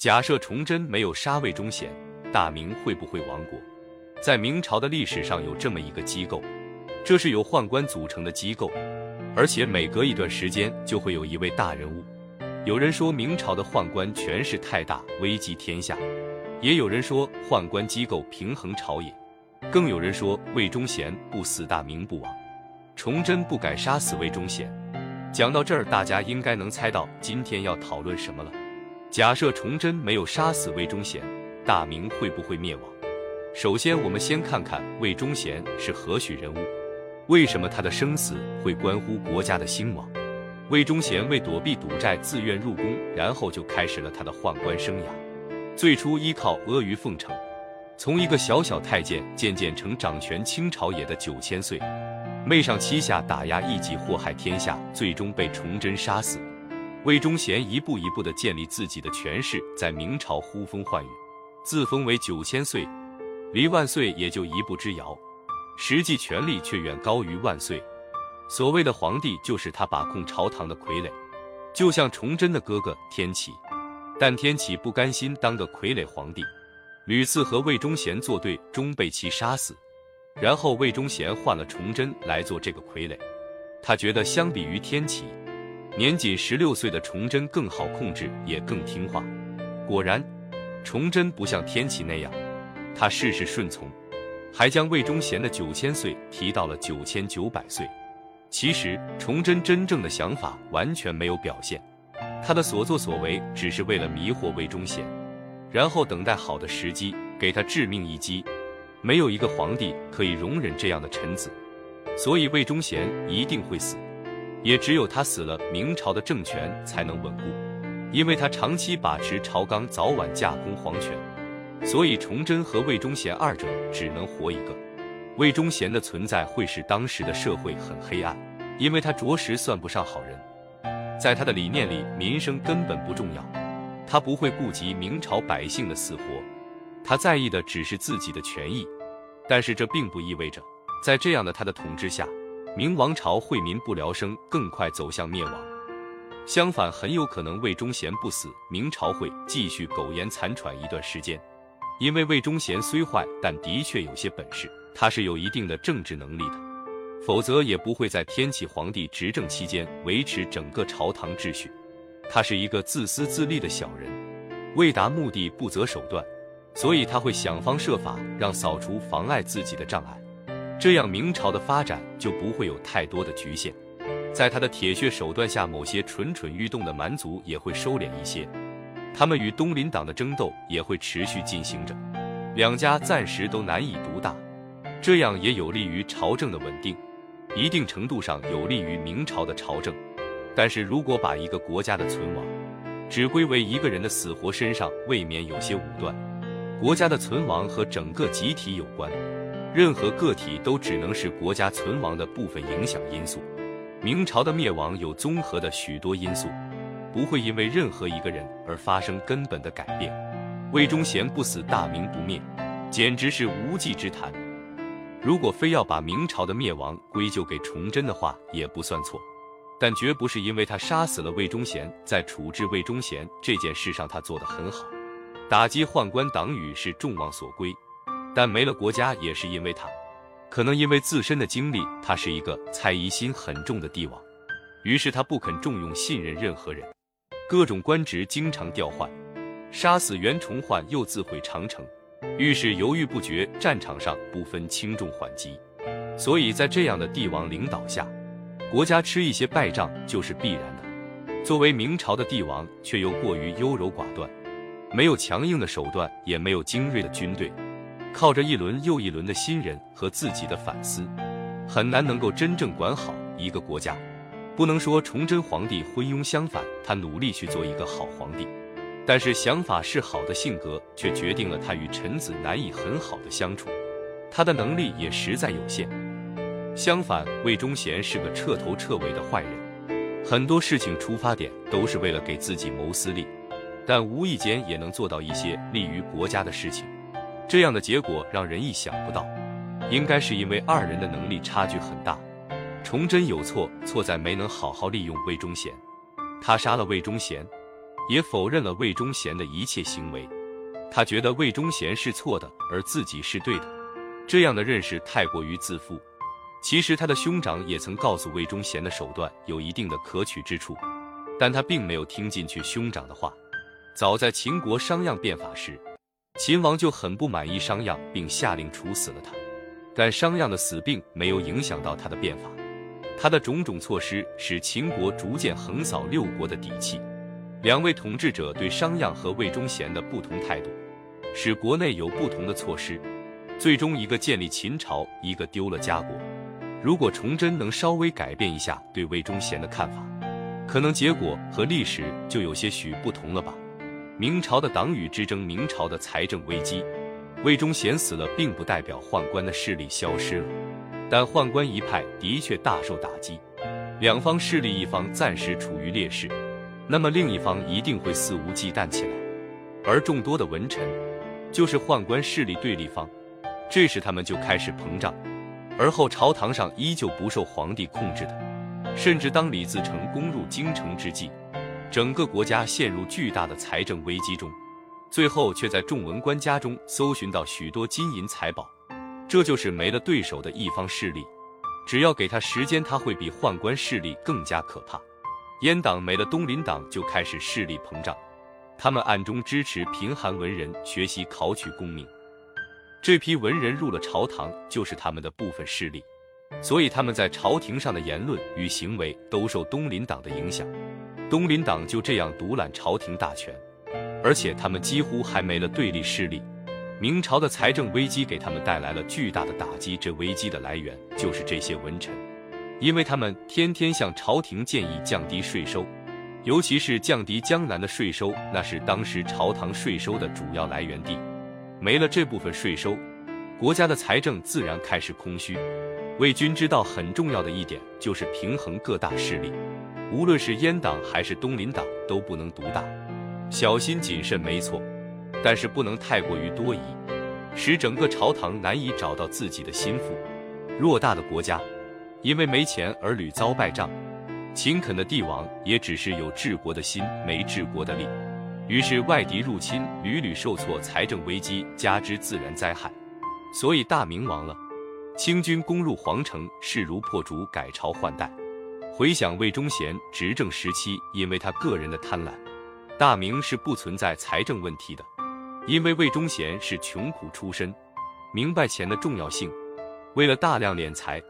假设崇祯没有杀魏忠贤，大明会不会亡国？在明朝的历史上有这么一个机构，这是由宦官组成的机构，而且每隔一段时间就会有一位大人物。有人说明朝的宦官权势太大，危及天下；也有人说宦官机构平衡朝野；更有人说魏忠贤不死，大明不亡。崇祯不敢杀死魏忠贤。讲到这儿，大家应该能猜到今天要讨论什么了。假设崇祯没有杀死魏忠贤，大明会不会灭亡？首先，我们先看看魏忠贤是何许人物，为什么他的生死会关乎国家的兴亡？魏忠贤为躲避赌债，自愿入宫，然后就开始了他的宦官生涯。最初依靠阿谀奉承，从一个小小太监，渐渐成掌权清朝野的九千岁，媚上欺下，打压异己，祸害天下，最终被崇祯杀死。魏忠贤一步一步地建立自己的权势，在明朝呼风唤雨，自封为九千岁，离万岁也就一步之遥，实际权力却远高于万岁。所谓的皇帝，就是他把控朝堂的傀儡，就像崇祯的哥哥天启，但天启不甘心当个傀儡皇帝，屡次和魏忠贤作对，终被其杀死。然后魏忠贤换了崇祯来做这个傀儡，他觉得相比于天启。年仅十六岁的崇祯更好控制，也更听话。果然，崇祯不像天启那样，他事事顺从，还将魏忠贤的九千岁提到了九千九百岁。其实，崇祯真正的想法完全没有表现，他的所作所为只是为了迷惑魏忠贤，然后等待好的时机给他致命一击。没有一个皇帝可以容忍这样的臣子，所以魏忠贤一定会死。也只有他死了，明朝的政权才能稳固，因为他长期把持朝纲，早晚架空皇权，所以崇祯和魏忠贤二者只能活一个。魏忠贤的存在会使当时的社会很黑暗，因为他着实算不上好人，在他的理念里，民生根本不重要，他不会顾及明朝百姓的死活，他在意的只是自己的权益。但是这并不意味着，在这样的他的统治下。明王朝会民不聊生，更快走向灭亡。相反，很有可能魏忠贤不死，明朝会继续苟延残喘一段时间。因为魏忠贤虽坏，但的确有些本事，他是有一定的政治能力的，否则也不会在天启皇帝执政期间维持整个朝堂秩序。他是一个自私自利的小人，为达目的不择手段，所以他会想方设法让扫除妨碍自己的障碍。这样，明朝的发展就不会有太多的局限。在他的铁血手段下，某些蠢蠢欲动的蛮族也会收敛一些，他们与东林党的争斗也会持续进行着，两家暂时都难以独大。这样也有利于朝政的稳定，一定程度上有利于明朝的朝政。但是如果把一个国家的存亡只归为一个人的死活身上，未免有些武断。国家的存亡和整个集体有关。任何个体都只能是国家存亡的部分影响因素。明朝的灭亡有综合的许多因素，不会因为任何一个人而发生根本的改变。魏忠贤不死，大明不灭，简直是无稽之谈。如果非要把明朝的灭亡归咎给崇祯的话，也不算错，但绝不是因为他杀死了魏忠贤，在处置魏忠贤这件事上他做得很好。打击宦官党羽是众望所归。但没了国家也是因为他，可能因为自身的经历，他是一个猜疑心很重的帝王，于是他不肯重用信任任何人，各种官职经常调换，杀死袁崇焕又自毁长城，遇事犹豫不决，战场上不分轻重缓急，所以在这样的帝王领导下，国家吃一些败仗就是必然的。作为明朝的帝王，却又过于优柔寡断，没有强硬的手段，也没有精锐的军队。靠着一轮又一轮的新人和自己的反思，很难能够真正管好一个国家。不能说崇祯皇帝昏庸，相反，他努力去做一个好皇帝。但是想法是好的，性格却决定了他与臣子难以很好的相处。他的能力也实在有限。相反，魏忠贤是个彻头彻尾的坏人，很多事情出发点都是为了给自己谋私利，但无意间也能做到一些利于国家的事情。这样的结果让人意想不到，应该是因为二人的能力差距很大。崇祯有错，错在没能好好利用魏忠贤。他杀了魏忠贤，也否认了魏忠贤的一切行为。他觉得魏忠贤是错的，而自己是对的。这样的认识太过于自负。其实他的兄长也曾告诉魏忠贤的手段有一定的可取之处，但他并没有听进去兄长的话。早在秦国商鞅变法时，秦王就很不满意商鞅，并下令处死了他。但商鞅的死并没有影响到他的变法。他的种种措施使秦国逐渐横扫六国的底气。两位统治者对商鞅和魏忠贤的不同态度，使国内有不同的措施。最终，一个建立秦朝，一个丢了家国。如果崇祯能稍微改变一下对魏忠贤的看法，可能结果和历史就有些许不同了吧。明朝的党羽之争，明朝的财政危机，魏忠贤死了，并不代表宦官的势力消失了。但宦官一派的确大受打击，两方势力一方暂时处于劣势，那么另一方一定会肆无忌惮起来，而众多的文臣就是宦官势力对立方，这时他们就开始膨胀，而后朝堂上依旧不受皇帝控制的，甚至当李自成攻入京城之际，整个国家陷入巨大的财政危机中，最后却在众文官家中搜寻到许多金银财宝。这就是没了对手的一方势力，只要给他时间，他会比宦官势力更加可怕。阉党没了东林党就开始势力膨胀，他们暗中支持贫寒文人学习考取功名，这批文人入了朝堂就是他们的部分势力，所以他们在朝廷上的言论与行为都受东林党的影响。东林党就这样独揽朝廷大权，而且他们几乎还没了对立势力。明朝的财政危机给他们带来了巨大的打击，这危机的来源就是这些文臣，因为他们天天向朝廷建议降低税收，尤其是降低江南的税收，那是当时朝堂税收的主要来源地。没了这部分税收，国家的财政自然开始空虚。魏军知道很重要的一点就是平衡各大势力，无论是阉党还是东林党都不能独大，小心谨慎没错。但是不能太过于多疑，使整个朝堂难以找到自己的心腹。偌大的国家，因为没钱而屡遭败仗，勤恳的帝王也只是有治国的心，没治国的力。于是外敌入侵，屡屡受挫，财政危机加之自然灾害，所以大明亡了。清军攻入皇城，势如破竹，改朝换代。回想魏忠贤执政时期，因为他个人的贪婪，大明是不存在财政问题的。因为魏忠贤是穷苦出身，明白钱的重要性，为了大量敛财，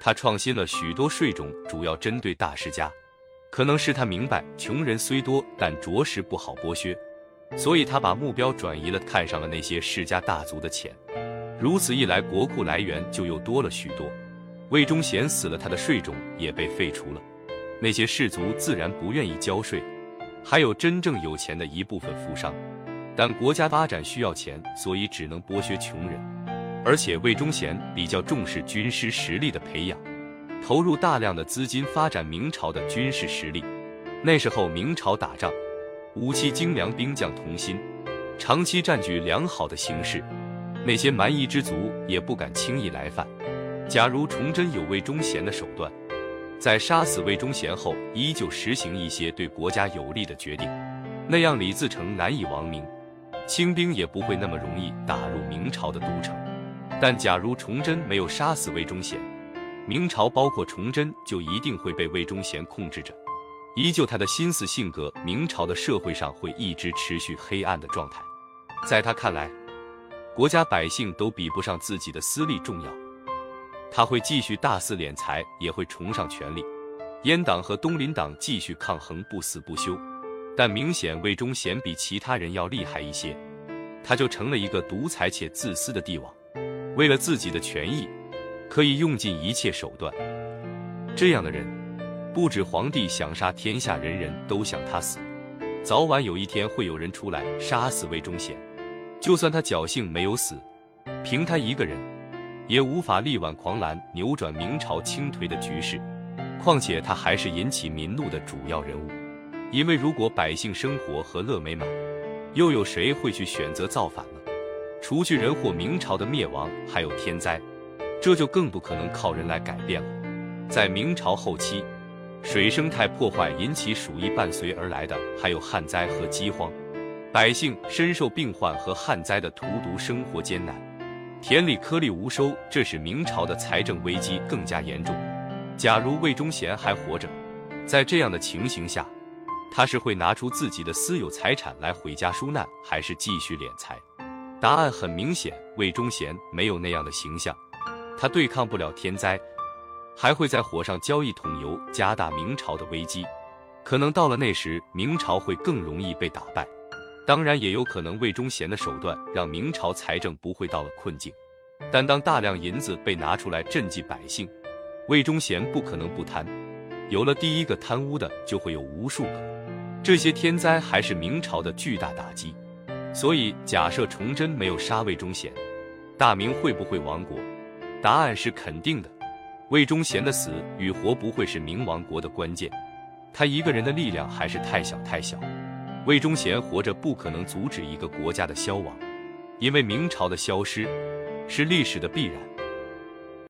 他创新了许多税种，主要针对大世家。可能是他明白穷人虽多，但着实不好剥削，所以他把目标转移了，看上了那些世家大族的钱。如此一来，国库来源就又多了许多。魏忠贤死了，他的税种也被废除了，那些士族自然不愿意交税，还有真正有钱的一部分富商。但国家发展需要钱，所以只能剥削穷人。而且魏忠贤比较重视军师实力的培养，投入大量的资金发展明朝的军事实力。那时候明朝打仗，武器精良，兵将同心，长期占据良好的形势，那些蛮夷之族也不敢轻易来犯。假如崇祯有魏忠贤的手段，在杀死魏忠贤后，依旧实行一些对国家有利的决定，那样李自成难以亡明。清兵也不会那么容易打入明朝的都城，但假如崇祯没有杀死魏忠贤，明朝包括崇祯就一定会被魏忠贤控制着，依旧他的心思性格，明朝的社会上会一直持续黑暗的状态。在他看来，国家百姓都比不上自己的私利重要，他会继续大肆敛财，也会崇尚权力。阉党和东林党继续抗衡，不死不休。但明显魏忠贤比其他人要厉害一些，他就成了一个独裁且自私的帝王，为了自己的权益，可以用尽一切手段。这样的人，不止皇帝想杀，天下人人都想他死。早晚有一天会有人出来杀死魏忠贤，就算他侥幸没有死，凭他一个人，也无法力挽狂澜，扭转明朝倾颓的局势。况且他还是引起民怒的主要人物。因为如果百姓生活和乐美满，又有谁会去选择造反呢？除去人祸，明朝的灭亡还有天灾，这就更不可能靠人来改变了。在明朝后期，水生态破坏引起鼠疫，伴随而来的还有旱灾和饥荒，百姓深受病患和旱灾的荼毒，生活艰难，田里颗粒无收，这使明朝的财政危机更加严重。假如魏忠贤还活着，在这样的情形下，他是会拿出自己的私有财产来回家纾难，还是继续敛财？答案很明显，魏忠贤没有那样的形象，他对抗不了天灾。还会在火上浇一桶油，加大明朝的危机。可能到了那时，明朝会更容易被打败。当然，也有可能魏忠贤的手段让明朝财政不会到了困境。但当大量银子被拿出来赈济百姓，魏忠贤不可能不贪。有了第一个贪污的，就会有无数个。这些天灾还是明朝的巨大打击。所以，假设崇祯没有杀魏忠贤，大明会不会亡国？答案是肯定的。魏忠贤的死与活不会是明亡国的关键，他一个人的力量还是太小太小。魏忠贤活着不可能阻止一个国家的消亡，因为明朝的消失是历史的必然。